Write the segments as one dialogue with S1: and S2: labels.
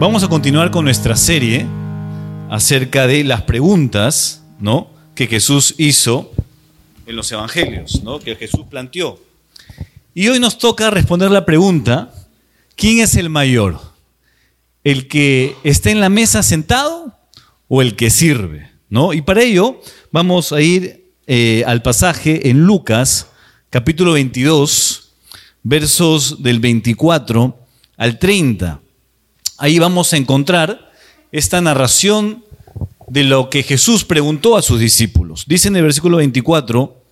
S1: Vamos a continuar con nuestra serie acerca de las preguntas, ¿no? que Jesús hizo en los evangelios, ¿no? que Jesús planteó. Y hoy nos toca responder la pregunta, ¿quién es el mayor? ¿El que está en la mesa sentado o el que sirve? ¿no? Y para ello vamos a ir eh, al pasaje en Lucas, capítulo 22, versos del 24 al 30. Ahí vamos a encontrar esta narración de lo que Jesús preguntó a sus discípulos. Dice en el versículo 24,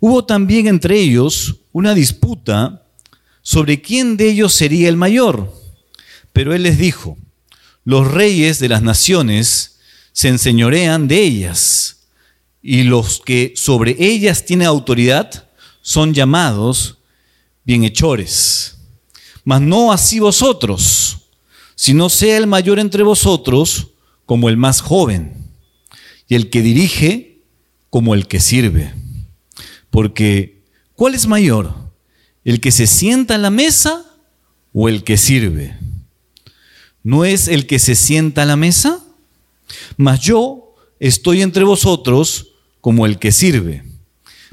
S1: hubo también entre ellos una disputa sobre quién de ellos sería el mayor. Pero él les dijo, los reyes de las naciones se enseñorean de ellas, y los que sobre ellas tienen autoridad son llamados bienhechores. Mas no así vosotros sino sea el mayor entre vosotros como el más joven, y el que dirige como el que sirve. Porque, ¿cuál es mayor? ¿El que se sienta a la mesa o el que sirve? ¿No es el que se sienta a la mesa? Mas yo estoy entre vosotros como el que sirve.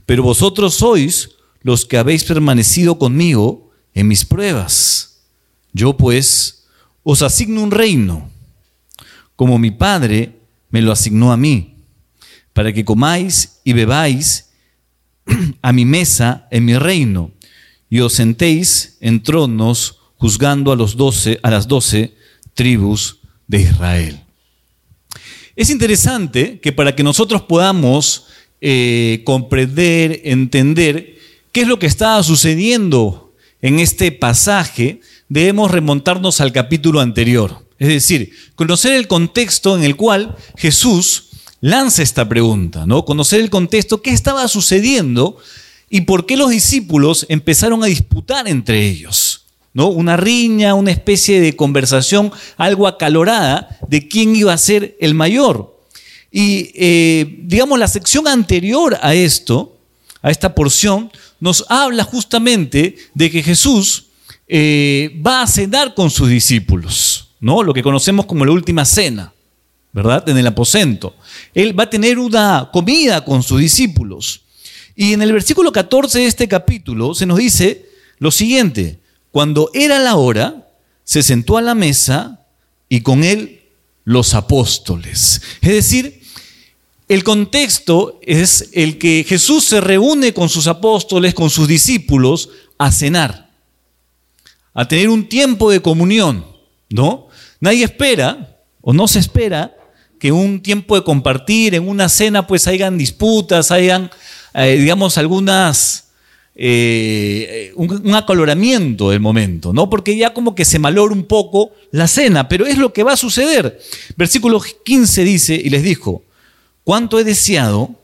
S1: Pero vosotros sois los que habéis permanecido conmigo en mis pruebas. Yo pues os asigno un reino, como mi Padre me lo asignó a mí, para que comáis y bebáis a mi mesa en mi reino, y os sentéis en tronos juzgando a, los doce, a las doce tribus de Israel. Es interesante que para que nosotros podamos eh, comprender, entender qué es lo que estaba sucediendo en este pasaje, debemos remontarnos al capítulo anterior. Es decir, conocer el contexto en el cual Jesús lanza esta pregunta, ¿no? Conocer el contexto, qué estaba sucediendo y por qué los discípulos empezaron a disputar entre ellos. ¿no? Una riña, una especie de conversación algo acalorada de quién iba a ser el mayor. Y eh, digamos, la sección anterior a esto, a esta porción, nos habla justamente de que Jesús eh, va a cenar con sus discípulos, ¿no? Lo que conocemos como la última cena, ¿verdad? En el aposento. Él va a tener una comida con sus discípulos. Y en el versículo 14 de este capítulo se nos dice lo siguiente, cuando era la hora, se sentó a la mesa y con él los apóstoles. Es decir, el contexto es el que Jesús se reúne con sus apóstoles, con sus discípulos, a cenar a tener un tiempo de comunión, ¿no? Nadie espera o no se espera que un tiempo de compartir, en una cena, pues hayan disputas, hayan, eh, digamos, algunas, eh, un, acaloramiento del momento, ¿no? Porque ya como que se malora un poco la cena, pero es lo que va a suceder. Versículo 15 dice, y les dijo, ¿cuánto he deseado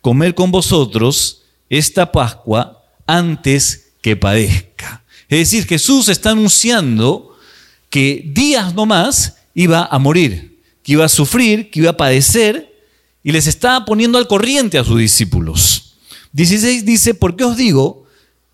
S1: comer con vosotros esta Pascua antes que padezca? Es decir, Jesús está anunciando que días no más iba a morir, que iba a sufrir, que iba a padecer, y les está poniendo al corriente a sus discípulos. 16 dice, ¿por qué os digo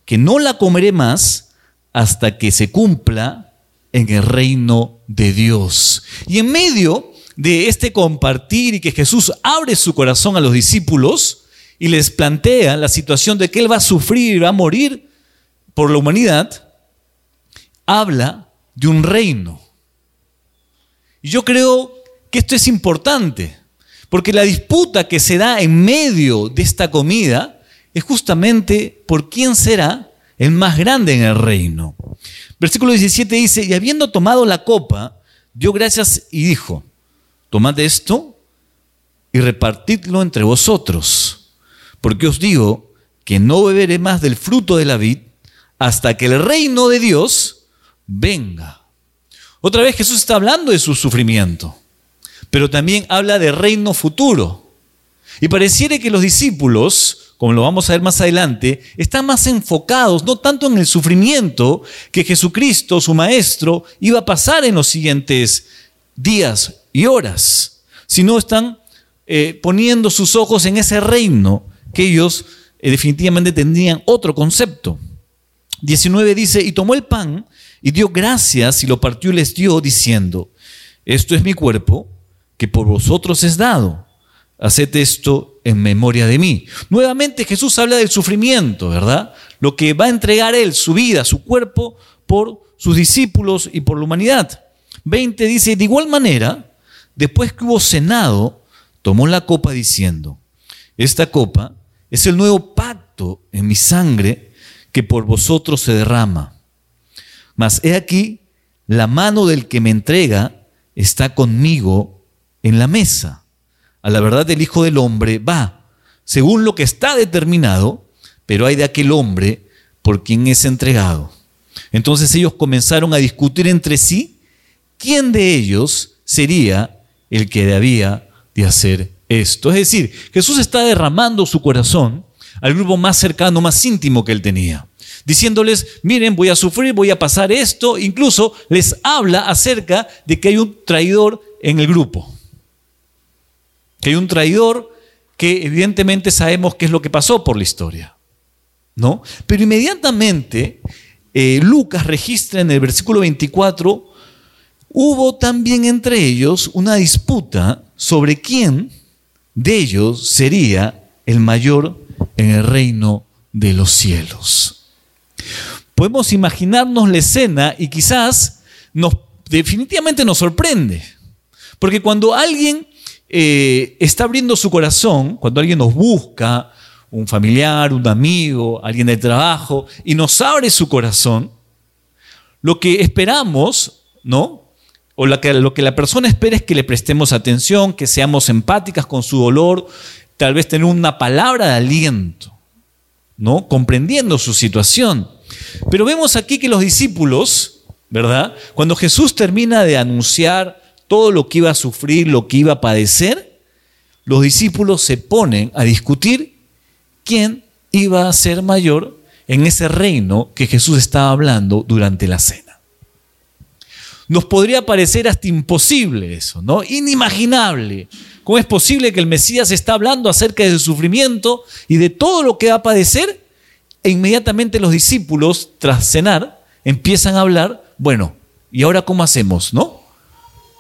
S1: que no la comeré más hasta que se cumpla en el reino de Dios? Y en medio de este compartir y que Jesús abre su corazón a los discípulos y les plantea la situación de que Él va a sufrir va a morir por la humanidad, habla de un reino. Y yo creo que esto es importante, porque la disputa que se da en medio de esta comida es justamente por quién será el más grande en el reino. Versículo 17 dice, y habiendo tomado la copa, dio gracias y dijo, tomad esto y repartidlo entre vosotros, porque os digo que no beberé más del fruto de la vid hasta que el reino de Dios venga. Otra vez Jesús está hablando de su sufrimiento, pero también habla de reino futuro. Y pareciera que los discípulos, como lo vamos a ver más adelante, están más enfocados no tanto en el sufrimiento que Jesucristo, su Maestro, iba a pasar en los siguientes días y horas, sino están eh, poniendo sus ojos en ese reino que ellos eh, definitivamente tendrían otro concepto. 19 dice, y tomó el pan y dio gracias y lo partió y les dio, diciendo, esto es mi cuerpo, que por vosotros es dado. Haced esto en memoria de mí. Nuevamente Jesús habla del sufrimiento, ¿verdad? Lo que va a entregar Él, su vida, su cuerpo, por sus discípulos y por la humanidad. 20 dice, de igual manera, después que hubo cenado, tomó la copa diciendo, esta copa es el nuevo pacto en mi sangre que por vosotros se derrama. Mas he aquí, la mano del que me entrega está conmigo en la mesa. A la verdad el Hijo del Hombre va, según lo que está determinado, pero hay de aquel hombre por quien es entregado. Entonces ellos comenzaron a discutir entre sí quién de ellos sería el que debía de hacer esto. Es decir, Jesús está derramando su corazón al grupo más cercano, más íntimo que él tenía, diciéndoles, miren, voy a sufrir, voy a pasar esto, incluso les habla acerca de que hay un traidor en el grupo, que hay un traidor que evidentemente sabemos qué es lo que pasó por la historia, ¿no? Pero inmediatamente eh, Lucas registra en el versículo 24, hubo también entre ellos una disputa sobre quién de ellos sería el mayor en el reino de los cielos. Podemos imaginarnos la escena y quizás nos, definitivamente nos sorprende, porque cuando alguien eh, está abriendo su corazón, cuando alguien nos busca, un familiar, un amigo, alguien de trabajo, y nos abre su corazón, lo que esperamos, ¿no? O lo que, lo que la persona espera es que le prestemos atención, que seamos empáticas con su dolor, tal vez tener una palabra de aliento, ¿no? Comprendiendo su situación. Pero vemos aquí que los discípulos, ¿verdad? Cuando Jesús termina de anunciar todo lo que iba a sufrir, lo que iba a padecer, los discípulos se ponen a discutir quién iba a ser mayor en ese reino que Jesús estaba hablando durante la cena. Nos podría parecer hasta imposible eso, ¿no? Inimaginable. ¿Cómo es posible que el Mesías está hablando acerca de su sufrimiento y de todo lo que va a padecer? E inmediatamente los discípulos, tras cenar, empiezan a hablar, bueno, ¿y ahora cómo hacemos, no?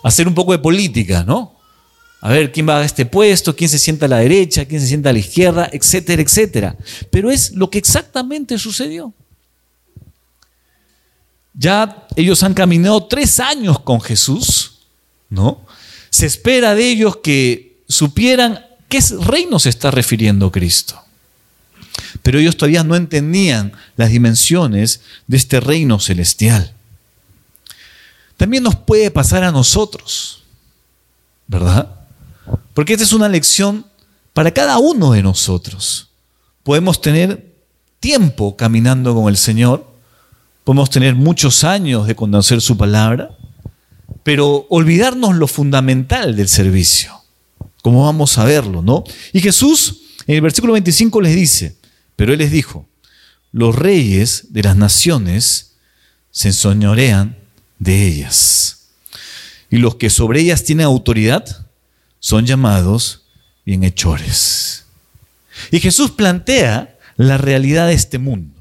S1: Hacer un poco de política, ¿no? a ver quién va a este puesto, quién se sienta a la derecha, quién se sienta a la izquierda, etcétera, etcétera. Pero es lo que exactamente sucedió. Ya ellos han caminado tres años con Jesús, ¿no? Se espera de ellos que supieran qué reino se está refiriendo Cristo. Pero ellos todavía no entendían las dimensiones de este reino celestial. También nos puede pasar a nosotros, ¿verdad? Porque esta es una lección para cada uno de nosotros. Podemos tener tiempo caminando con el Señor, podemos tener muchos años de conocer su palabra, pero olvidarnos lo fundamental del servicio, como vamos a verlo, ¿no? Y Jesús en el versículo 25 les dice, pero Él les dijo, los reyes de las naciones se enseñorean de ellas, y los que sobre ellas tienen autoridad son llamados bienhechores. Y Jesús plantea la realidad de este mundo.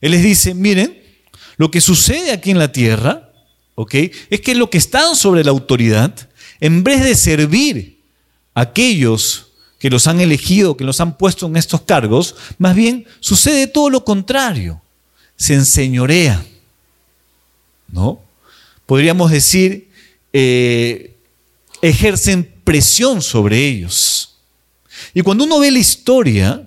S1: Él les dice, miren, lo que sucede aquí en la tierra, ¿ok? Es que lo que están sobre la autoridad, en vez de servir a aquellos que los han elegido, que los han puesto en estos cargos, más bien sucede todo lo contrario. Se enseñorean, ¿no? Podríamos decir, eh, ejercen presión sobre ellos. Y cuando uno ve la historia,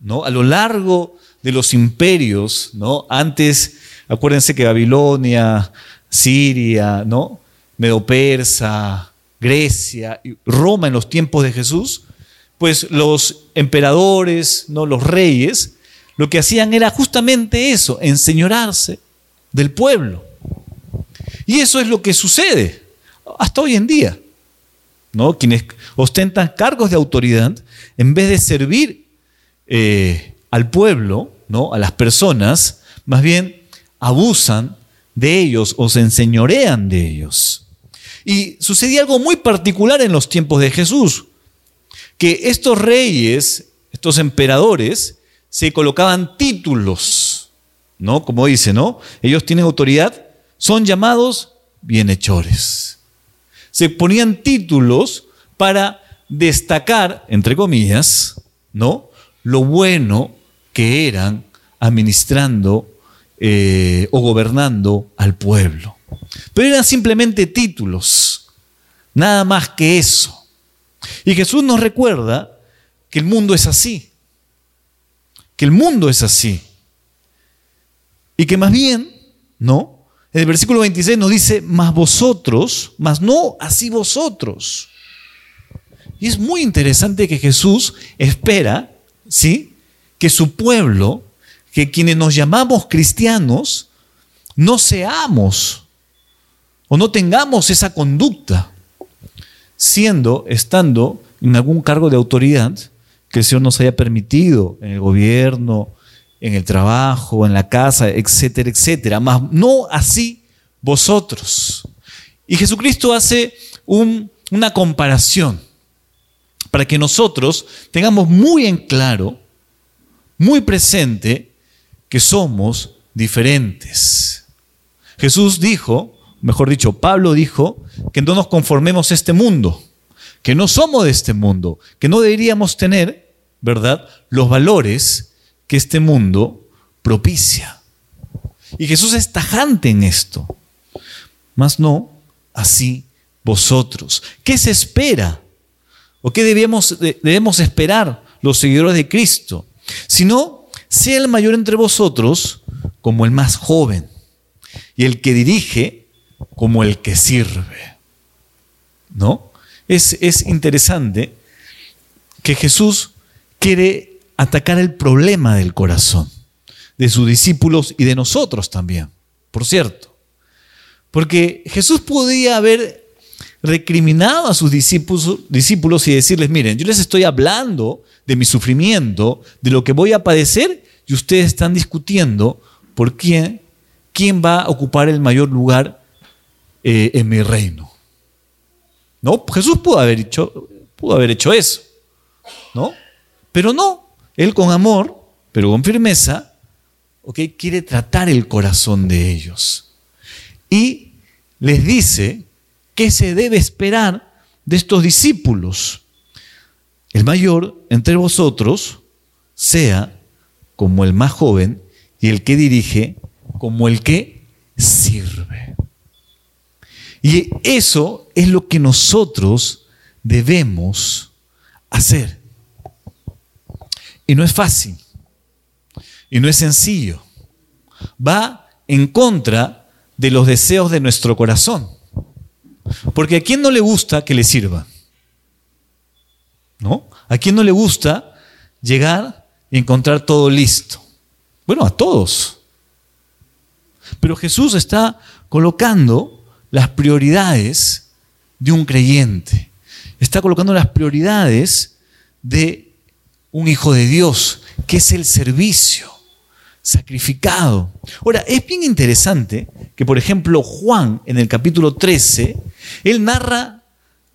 S1: ¿no? a lo largo de los imperios, ¿no? antes, acuérdense que Babilonia, Siria, ¿no? Medo-Persa, Grecia, Roma en los tiempos de Jesús, pues los emperadores, ¿no? los reyes, lo que hacían era justamente eso, enseñorarse del pueblo. Y eso es lo que sucede hasta hoy en día. ¿no? Quienes ostentan cargos de autoridad, en vez de servir eh, al pueblo, ¿no? A las personas, más bien abusan de ellos o se enseñorean de ellos. Y sucedía algo muy particular en los tiempos de Jesús, que estos reyes, estos emperadores, se colocaban títulos, ¿no? Como dice, ¿no? Ellos tienen autoridad, son llamados bienhechores. se ponían títulos para destacar, entre comillas, ¿no? Lo bueno que eran administrando eh, o gobernando al pueblo. Pero eran simplemente títulos, nada más que eso. Y Jesús nos recuerda que el mundo es así, que el mundo es así. Y que más bien, ¿no? En el versículo 26 nos dice, más vosotros, más no así vosotros. Y es muy interesante que Jesús espera, ¿sí? Que su pueblo, que quienes nos llamamos cristianos, no seamos o no tengamos esa conducta, siendo, estando en algún cargo de autoridad que el Señor nos haya permitido en el gobierno, en el trabajo, en la casa, etcétera, etcétera. Más no así vosotros. Y Jesucristo hace una comparación para que nosotros tengamos muy en claro, muy presente, que somos diferentes. Jesús dijo, mejor dicho, Pablo dijo, que no nos conformemos a este mundo, que no somos de este mundo, que no deberíamos tener, ¿verdad?, los valores que este mundo propicia. Y Jesús es tajante en esto. Mas no así vosotros. ¿Qué se espera? ¿O qué debemos, debemos esperar los seguidores de Cristo? Si no, sea el mayor entre vosotros como el más joven y el que dirige como el que sirve. ¿No? Es, es interesante que Jesús quiere atacar el problema del corazón de sus discípulos y de nosotros también, por cierto. Porque Jesús podía haber recriminado a sus discípulos, discípulos y decirles, miren, yo les estoy hablando de mi sufrimiento, de lo que voy a padecer, y ustedes están discutiendo por quién, quién va a ocupar el mayor lugar eh, en mi reino. ¿No? Jesús pudo haber hecho, pudo haber hecho eso, ¿no? Pero no, él con amor, pero con firmeza, quiere tratar el corazón de ellos. Y les dice qué se debe esperar de estos discípulos. El mayor entre vosotros sea como el más joven y el que dirige como el que sirve. Y eso es lo que nosotros debemos hacer. Y no es fácil. Y no es sencillo. Va en contra de los deseos de nuestro corazón. Porque a quién no le gusta que le sirva? ¿No? ¿A quién no le gusta llegar y encontrar todo listo? Bueno, a todos. Pero Jesús está colocando las prioridades de un creyente. Está colocando las prioridades de un hijo de Dios, que es el servicio sacrificado. Ahora, es bien interesante que, por ejemplo, Juan en el capítulo 13, él narra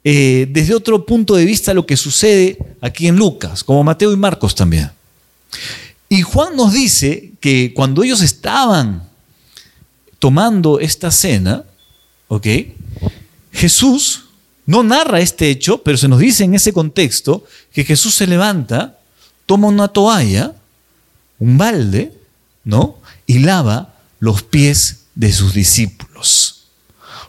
S1: eh, desde otro punto de vista lo que sucede aquí en Lucas, como Mateo y Marcos también. Y Juan nos dice que cuando ellos estaban tomando esta cena, ¿ok? Jesús no narra este hecho, pero se nos dice en ese contexto que Jesús se levanta toma una toalla, un balde, ¿no? Y lava los pies de sus discípulos.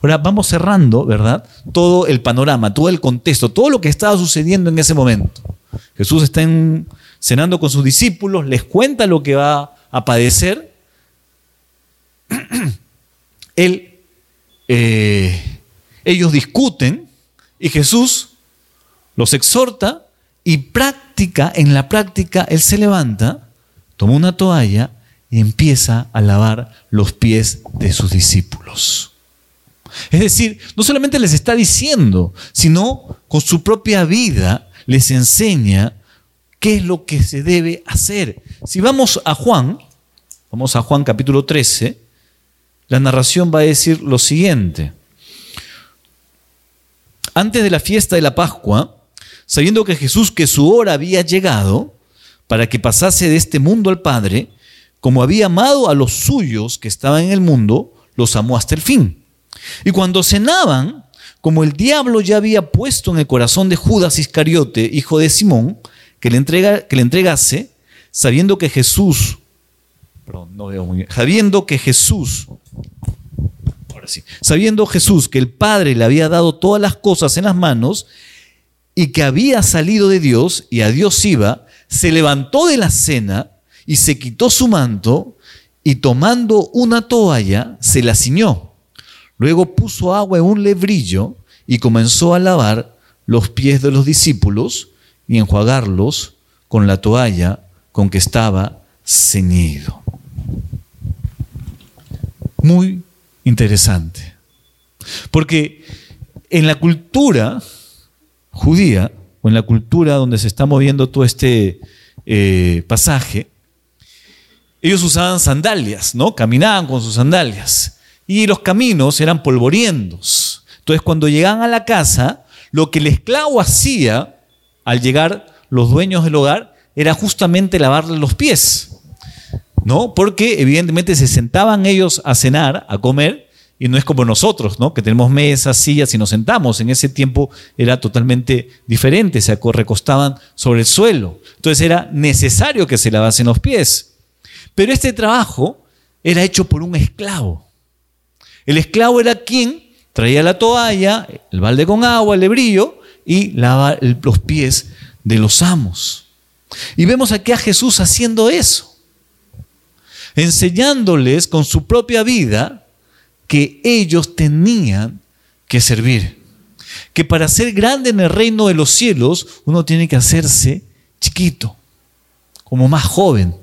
S1: Ahora vamos cerrando, ¿verdad? Todo el panorama, todo el contexto, todo lo que estaba sucediendo en ese momento. Jesús está cenando con sus discípulos, les cuenta lo que va a padecer. Él, eh, ellos discuten y Jesús los exhorta y práctica, en la práctica, él se levanta, toma una toalla y empieza a lavar los pies de sus discípulos. Es decir, no solamente les está diciendo, sino con su propia vida les enseña qué es lo que se debe hacer. Si vamos a Juan, vamos a Juan capítulo 13, la narración va a decir lo siguiente. Antes de la fiesta de la Pascua, sabiendo que Jesús, que su hora había llegado para que pasase de este mundo al Padre, como había amado a los suyos que estaban en el mundo, los amó hasta el fin. Y cuando cenaban, como el diablo ya había puesto en el corazón de Judas Iscariote, hijo de Simón, que le, entregase, sabiendo que Jesús, perdón, no veo muy bien, sabiendo que Jesús, sabiendo Jesús que el Padre le había dado todas las cosas en las manos y que había salido de Dios y a Dios iba, se levantó de la cena y se quitó su manto y tomando una toalla se la ciñó. Luego puso agua en un lebrillo y comenzó a lavar los pies de los discípulos y enjuagarlos con la toalla con que estaba ceñido. Muy interesante. Porque en la cultura judía, o en la cultura donde se está moviendo todo este eh, pasaje, ellos usaban sandalias, ¿no? Caminaban con sus sandalias. Y los caminos eran polvorientos. Entonces, cuando llegaban a la casa, lo que el esclavo hacía al llegar los dueños del hogar era justamente lavarle los pies. ¿No? Porque evidentemente se sentaban ellos a cenar, a comer, y no es como nosotros, ¿no? Que tenemos mesas, sillas y nos sentamos. En ese tiempo era totalmente diferente, se recostaban sobre el suelo. Entonces era necesario que se lavasen los pies. Pero este trabajo era hecho por un esclavo. El esclavo era quien traía la toalla, el balde con agua, el lebrillo y lavaba los pies de los amos. Y vemos aquí a Jesús haciendo eso, enseñándoles con su propia vida que ellos tenían que servir. Que para ser grande en el reino de los cielos uno tiene que hacerse chiquito, como más joven.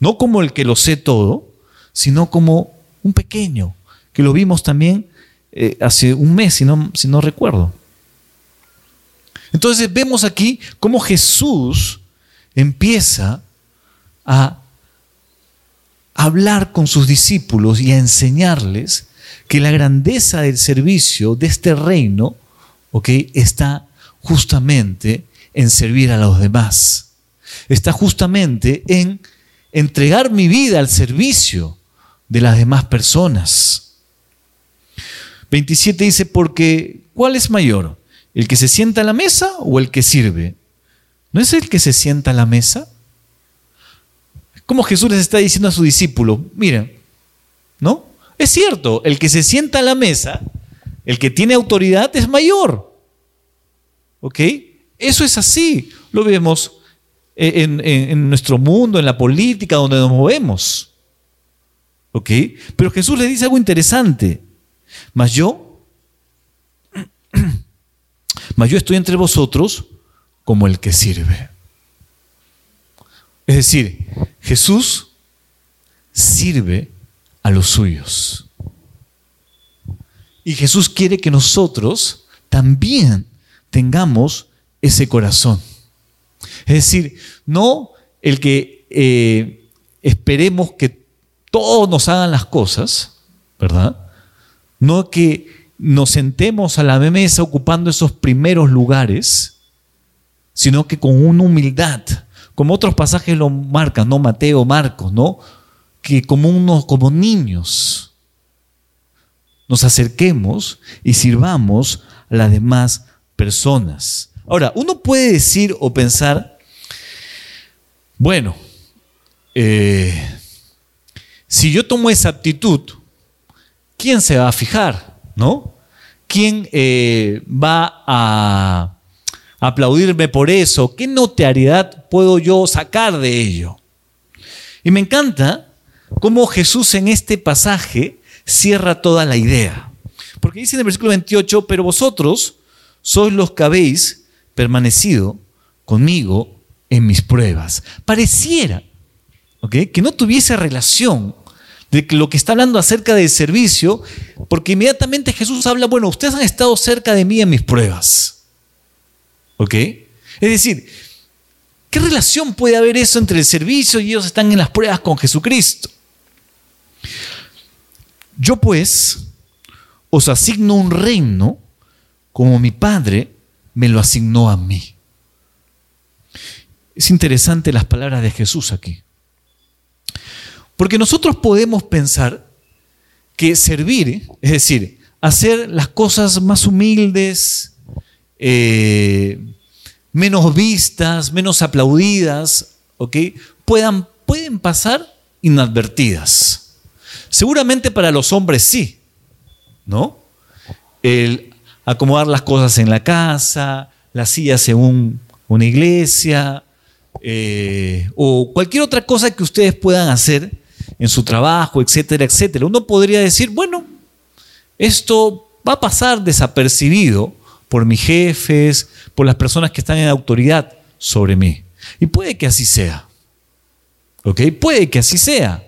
S1: No como el que lo sé todo, sino como un pequeño, que lo vimos también eh, hace un mes, no, si no recuerdo. Entonces vemos aquí cómo Jesús empieza a hablar con sus discípulos y a enseñarles que la grandeza del servicio de este reino está justamente en servir a los demás. Está justamente en entregar mi vida al servicio de las demás personas. 27 dice, porque ¿cuál es mayor? ¿El que se sienta a la mesa o el que sirve? ¿No es el que se sienta a la mesa? Como Jesús les está diciendo a sus discípulos, miren, ¿no? Es cierto, el que se sienta a la mesa, el que tiene autoridad es mayor. ¿Ok? Eso es así. Lo vemos en, en, nuestro mundo, en la política, donde nos movemos. ¿Ok? Pero Jesús les dice algo interesante. Mas yo, mas yo estoy entre vosotros como el que sirve. Es decir, Jesús sirve a los suyos. Y Jesús quiere que nosotros también tengamos ese corazón. Es decir, no el que eh, esperemos que todos nos hagan las cosas, ¿verdad? No que nos sentemos a la mesa ocupando esos primeros lugares, sino que con una humildad como otros pasajes lo marcan, ¿no? Mateo, Marcos, ¿no? Que como unos, como niños, nos acerquemos y sirvamos a las demás personas. Ahora, uno puede decir o pensar, bueno, eh, si yo tomo esa actitud, ¿quién se va a fijar? ¿No? ¿Quién eh, va a aplaudirme por eso? ¿Qué notariedad puedo yo sacar de ello? Y me encanta cómo Jesús en este pasaje cierra toda la idea. Porque dice en el versículo 28, pero vosotros sois los que habéis permanecido conmigo en mis pruebas. Pareciera que no tuviese relación de lo que está hablando acerca del servicio, porque inmediatamente Jesús habla, bueno, ustedes han estado cerca de mí en mis pruebas. ¿Ok? Es decir, ¿qué relación puede haber eso entre el servicio y ellos están en las pruebas con Jesucristo? Yo pues os asigno un reino como mi Padre me lo asignó a mí. Es interesante las palabras de Jesús aquí. Porque nosotros podemos pensar que servir, es decir, hacer las cosas más humildes, eh, menos vistas, menos aplaudidas, ¿ok? Puedan, pueden pasar inadvertidas. Seguramente para los hombres sí, ¿no? El acomodar las cosas en la casa, las sillas según una iglesia, eh, o cualquier otra cosa que ustedes puedan hacer en su trabajo, etcétera, etcétera. Uno podría decir, bueno, esto va a pasar desapercibido por mis jefes, por las personas que están en autoridad sobre mí. Y puede que así sea. ¿Ok? Puede que así sea.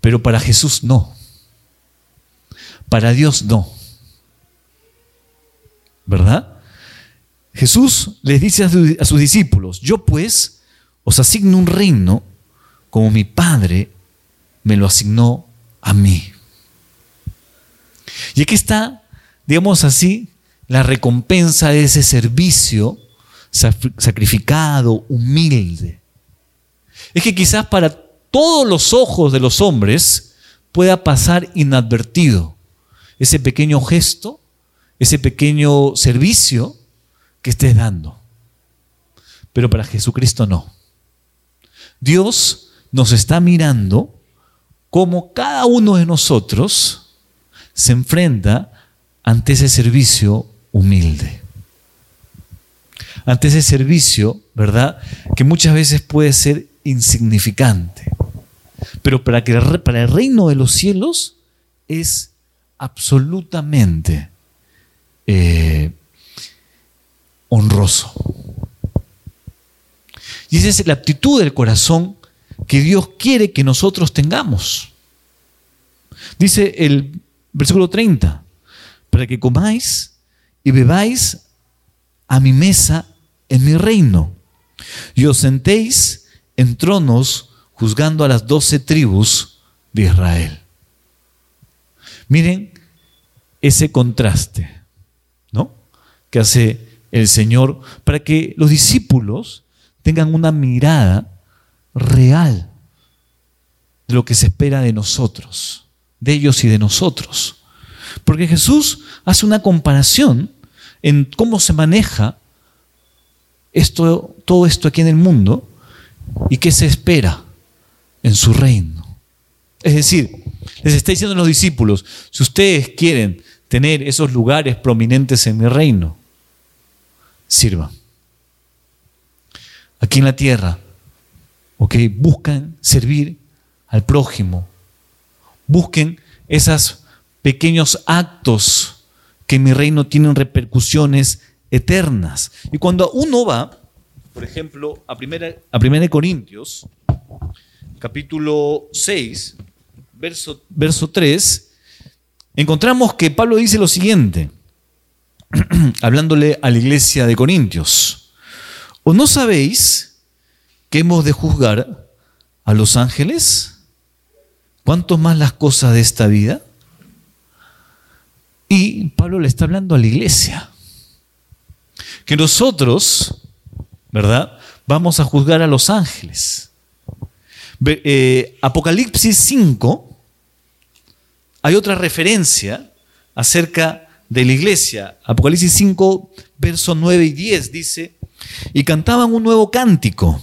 S1: Pero para Jesús no. Para Dios no. ¿Verdad? Jesús les dice a, sus discípulos, yo pues os asigno un reino como mi Padre me lo asignó a mí. Y aquí está, digamos así, la recompensa de ese servicio sacrificado, humilde. Es que quizás para todos los ojos de los hombres pueda pasar inadvertido ese pequeño gesto, ese pequeño servicio que estés dando. Pero para Jesucristo no. Dios nos está mirando como cada uno de nosotros se enfrenta ante ese servicio humilde. Ante ese servicio, ¿verdad? Que muchas veces puede ser insignificante. Pero para, que, para el reino de los cielos es absolutamente eh, honroso. Y esa es la actitud del corazón que Dios quiere que nosotros tengamos. Dice el versículo 30, para que comáis y bebáis a mi mesa en mi reino, y os sentéis en tronos juzgando a las doce tribus de Israel. Miren ese contraste, ¿no? Que hace el Señor para que los discípulos tengan una mirada real de lo que se espera de nosotros, de ellos y de nosotros. Porque Jesús hace una comparación en cómo se maneja esto, todo esto aquí en el mundo y qué se espera en su reino. Es decir, les está diciendo a los discípulos, si ustedes quieren tener esos lugares prominentes en mi reino, sirvan. Aquí en la tierra, ¿ok? Buscan servir al prójimo. Busquen esos pequeños actos que en mi reino tienen repercusiones eternas. Y cuando uno va, por ejemplo, a Primera, a primera Corintios, capítulo 6, verso, verso 3, encontramos que Pablo dice lo siguiente. hablándole a la iglesia de Corintios. ¿O no sabéis que hemos de juzgar a los ángeles? ¿Cuánto más las cosas de esta vida? Y Pablo le está hablando a la iglesia. Que nosotros, ¿verdad? Vamos a juzgar a los ángeles. Eh, Apocalipsis 5, hay otra referencia acerca de la iglesia. Apocalipsis 5, versos 9 y 10 dice, y cantaban un nuevo cántico,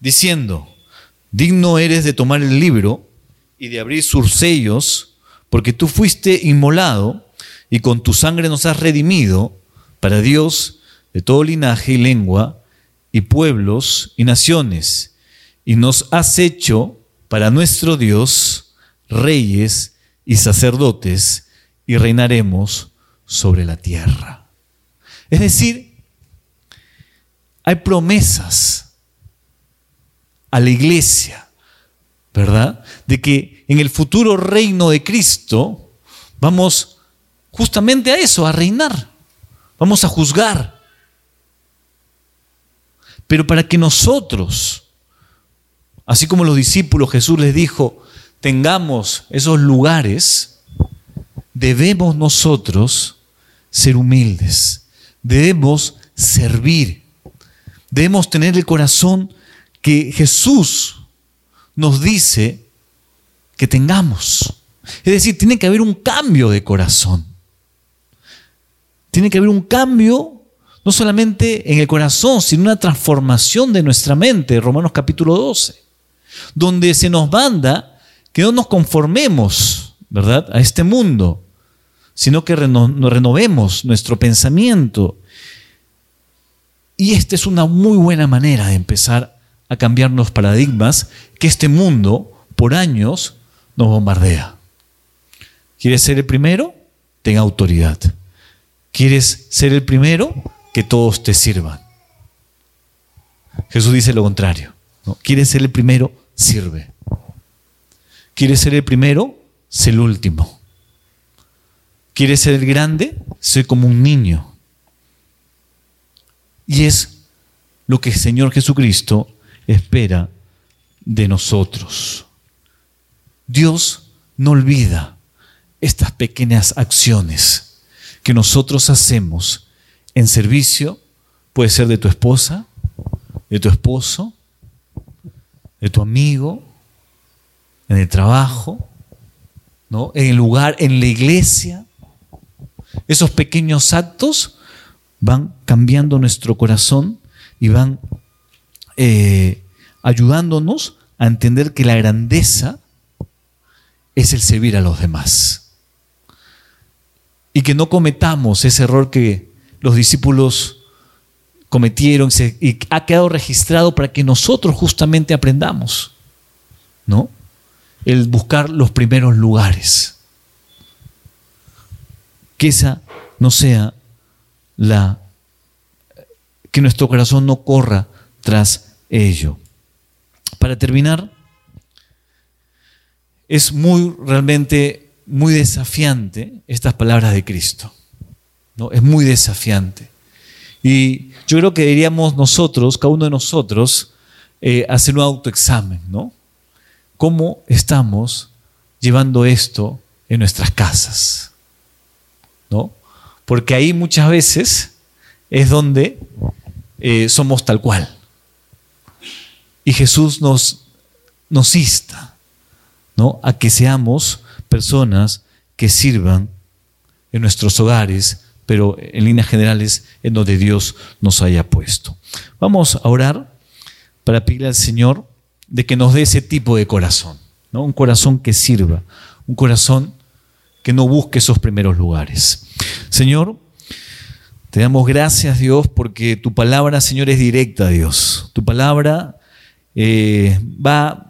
S1: diciendo, digno eres de tomar el libro y de abrir sus sellos, porque tú fuiste inmolado y con tu sangre nos has redimido para Dios de todo linaje y lengua y pueblos y naciones, y nos has hecho para nuestro Dios reyes y sacerdotes, y reinaremos sobre la tierra. Es decir, hay promesas a la iglesia, ¿verdad? De que en el futuro reino de Cristo vamos justamente a eso, a reinar. Vamos a juzgar. Pero para que nosotros, así como los discípulos Jesús les dijo, tengamos esos lugares, debemos nosotros ser humildes, debemos servir, debemos tener el corazón que Jesús nos dice que tengamos. Es decir, tiene que haber un cambio de corazón. Tiene que haber un cambio no solamente en el corazón, sino una transformación de nuestra mente, Romanos capítulo 12, donde se nos manda que no nos conformemos, ¿verdad?, a este mundo, sino que renovemos nuestro pensamiento. Y esta es una muy buena manera de empezar a cambiar los paradigmas que este mundo por años nos bombardea. ¿Quieres ser el primero? Ten autoridad. ¿Quieres ser el primero? que todos te sirvan. Jesús dice lo contrario. ¿no? ¿Quieres ser el primero? Sirve. ¿Quieres ser el primero? Sé el último. ¿Quieres ser el grande? Sé como un niño. Y es lo que el Señor Jesucristo espera de nosotros. Dios no olvida estas pequeñas acciones que nosotros hacemos en servicio puede ser de tu esposa, de tu esposo, de tu amigo, en el trabajo, ¿no? en el lugar, en la iglesia. Esos pequeños actos van cambiando nuestro corazón y van eh, ayudándonos a entender que la grandeza es el servir a los demás. Y que no cometamos ese error que los discípulos cometieron y ha quedado registrado para que nosotros justamente aprendamos, ¿no? El buscar los primeros lugares. Que esa no sea la que nuestro corazón no corra tras ello. Para terminar, es muy realmente muy desafiante estas palabras de Cristo. Es muy desafiante. Y yo creo que deberíamos nosotros, cada uno de nosotros, eh, hacer un autoexamen, ¿no? ¿Cómo estamos llevando esto en nuestras casas? ¿No? Porque ahí muchas veces es donde eh, somos tal cual. Y Jesús nos, nos insta ¿no? a que seamos personas que sirvan en nuestros hogares, pero en líneas generales en donde Dios nos haya puesto. Vamos a orar para pedirle al Señor de que nos dé ese tipo de corazón, ¿no? un corazón que sirva, un corazón que no busque esos primeros lugares. Señor, te damos gracias Dios porque tu palabra, Señor, es directa, Dios. Tu palabra eh, va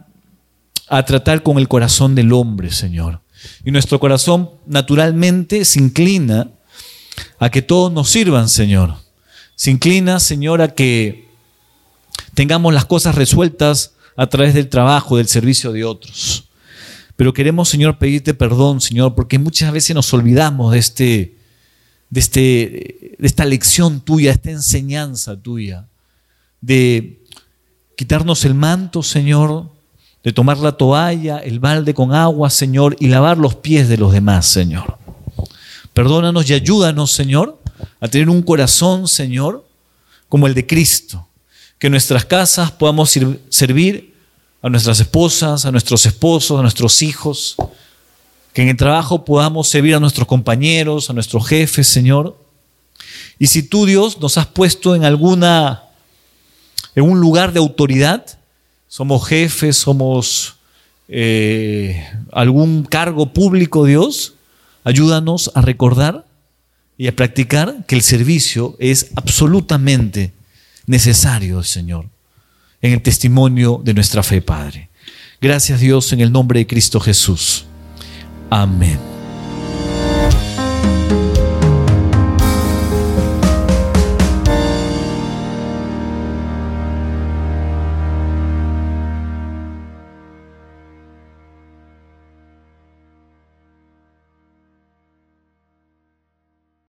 S1: a tratar con el corazón del hombre, Señor. Y nuestro corazón naturalmente se inclina a que todos nos sirvan, Señor. Se inclina, Señor, a que tengamos las cosas resueltas a través del trabajo, del servicio de otros. Pero queremos, Señor, pedirte perdón, Señor, porque muchas veces nos olvidamos de, este, de, este, de esta lección tuya, de esta enseñanza tuya, de quitarnos el manto, Señor, de tomar la toalla, el balde con agua, Señor, y lavar los pies de los demás, Señor. Perdónanos y ayúdanos, Señor, a tener un corazón, Señor, como el de Cristo. Que en nuestras casas podamos servir a nuestras esposas, a nuestros esposos, a nuestros hijos. Que en el trabajo podamos servir a nuestros compañeros, a nuestros jefes, Señor. Y si tú, Dios, nos has puesto en alguna, en un lugar de autoridad, somos jefes, somos eh, algún cargo público, Dios, Ayúdanos a recordar y a practicar que el servicio es absolutamente necesario, Señor, en el testimonio de nuestra fe, Padre. Gracias Dios en el nombre de Cristo Jesús. Amén.